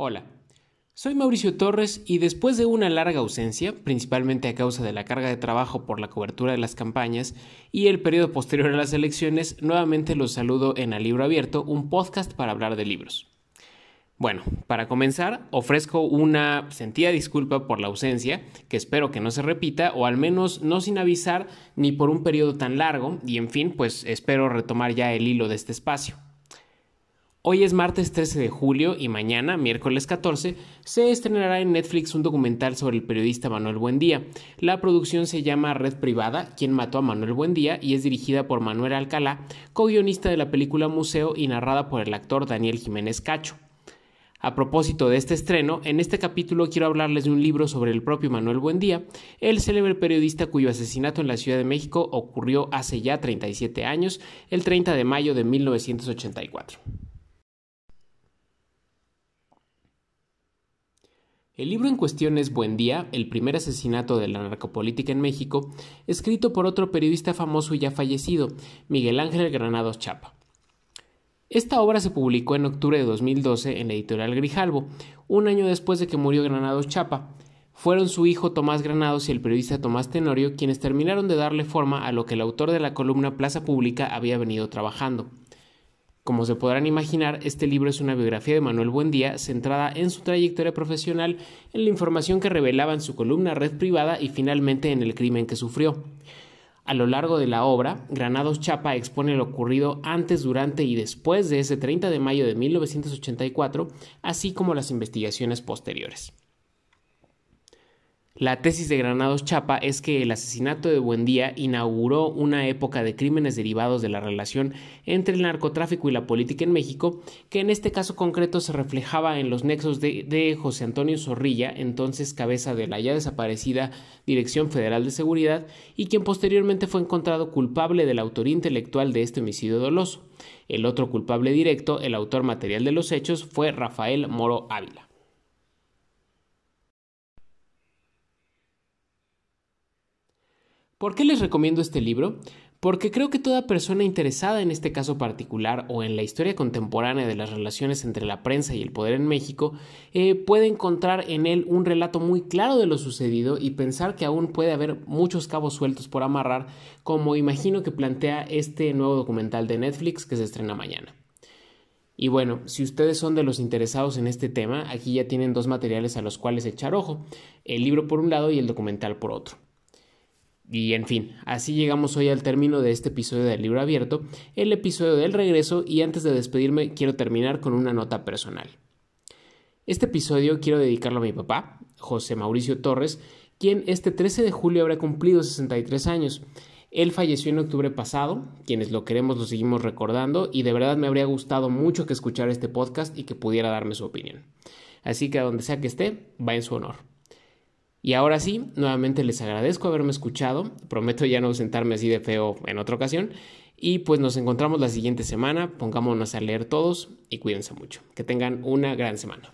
Hola, soy Mauricio Torres y después de una larga ausencia, principalmente a causa de la carga de trabajo por la cobertura de las campañas y el periodo posterior a las elecciones, nuevamente los saludo en A Libro Abierto, un podcast para hablar de libros. Bueno, para comenzar, ofrezco una sentida disculpa por la ausencia, que espero que no se repita, o al menos no sin avisar ni por un periodo tan largo, y en fin, pues espero retomar ya el hilo de este espacio. Hoy es martes 13 de julio y mañana, miércoles 14, se estrenará en Netflix un documental sobre el periodista Manuel Buendía. La producción se llama Red Privada, quien mató a Manuel Buendía y es dirigida por Manuel Alcalá, co-guionista de la película Museo y narrada por el actor Daniel Jiménez Cacho. A propósito de este estreno, en este capítulo quiero hablarles de un libro sobre el propio Manuel Buendía, el célebre periodista cuyo asesinato en la Ciudad de México ocurrió hace ya 37 años, el 30 de mayo de 1984. El libro en cuestión es Buen Día, el primer asesinato de la narcopolítica en México, escrito por otro periodista famoso y ya fallecido, Miguel Ángel Granados Chapa. Esta obra se publicó en octubre de 2012 en la editorial Grijalbo, un año después de que murió Granados Chapa. Fueron su hijo Tomás Granados y el periodista Tomás Tenorio quienes terminaron de darle forma a lo que el autor de la columna Plaza Pública había venido trabajando. Como se podrán imaginar, este libro es una biografía de Manuel Buendía centrada en su trayectoria profesional, en la información que revelaba en su columna Red Privada y finalmente en el crimen que sufrió. A lo largo de la obra, Granados Chapa expone lo ocurrido antes, durante y después de ese 30 de mayo de 1984, así como las investigaciones posteriores. La tesis de Granados Chapa es que el asesinato de Buendía inauguró una época de crímenes derivados de la relación entre el narcotráfico y la política en México, que en este caso concreto se reflejaba en los nexos de, José Antonio Zorrilla, entonces cabeza de la ya desaparecida Dirección Federal de Seguridad, y quien posteriormente fue encontrado culpable de la autoría intelectual de este homicidio doloso. El otro culpable directo, el autor material de los hechos, fue Rafael Moro Ávila. ¿Por qué les recomiendo este libro? Porque creo que toda persona interesada en este caso particular o en la historia contemporánea de las relaciones entre la prensa y el poder en México eh, puede encontrar en él un relato muy claro de lo sucedido y pensar que aún puede haber muchos cabos sueltos por amarrar, como imagino que plantea este nuevo documental de Netflix que se estrena mañana. Y bueno, si ustedes son de los interesados en este tema, aquí ya tienen dos materiales a los cuales echar ojo, el libro por un lado y el documental por otro. Y en fin, así llegamos hoy al término de este episodio del libro abierto, el episodio del regreso y antes de despedirme quiero terminar con una nota personal. Este episodio quiero dedicarlo a mi papá, José Mauricio Torres, quien este 13 de julio habrá cumplido 63 años. Él falleció en octubre pasado, quienes lo queremos lo seguimos recordando y de verdad me habría gustado mucho que escuchara este podcast y que pudiera darme su opinión. Así que a donde sea que esté, va en su honor. Y ahora sí, nuevamente les agradezco haberme escuchado. Prometo ya no sentarme así de feo en otra ocasión. Y pues nos encontramos la siguiente semana. Pongámonos a leer todos y cuídense mucho. Que tengan una gran semana.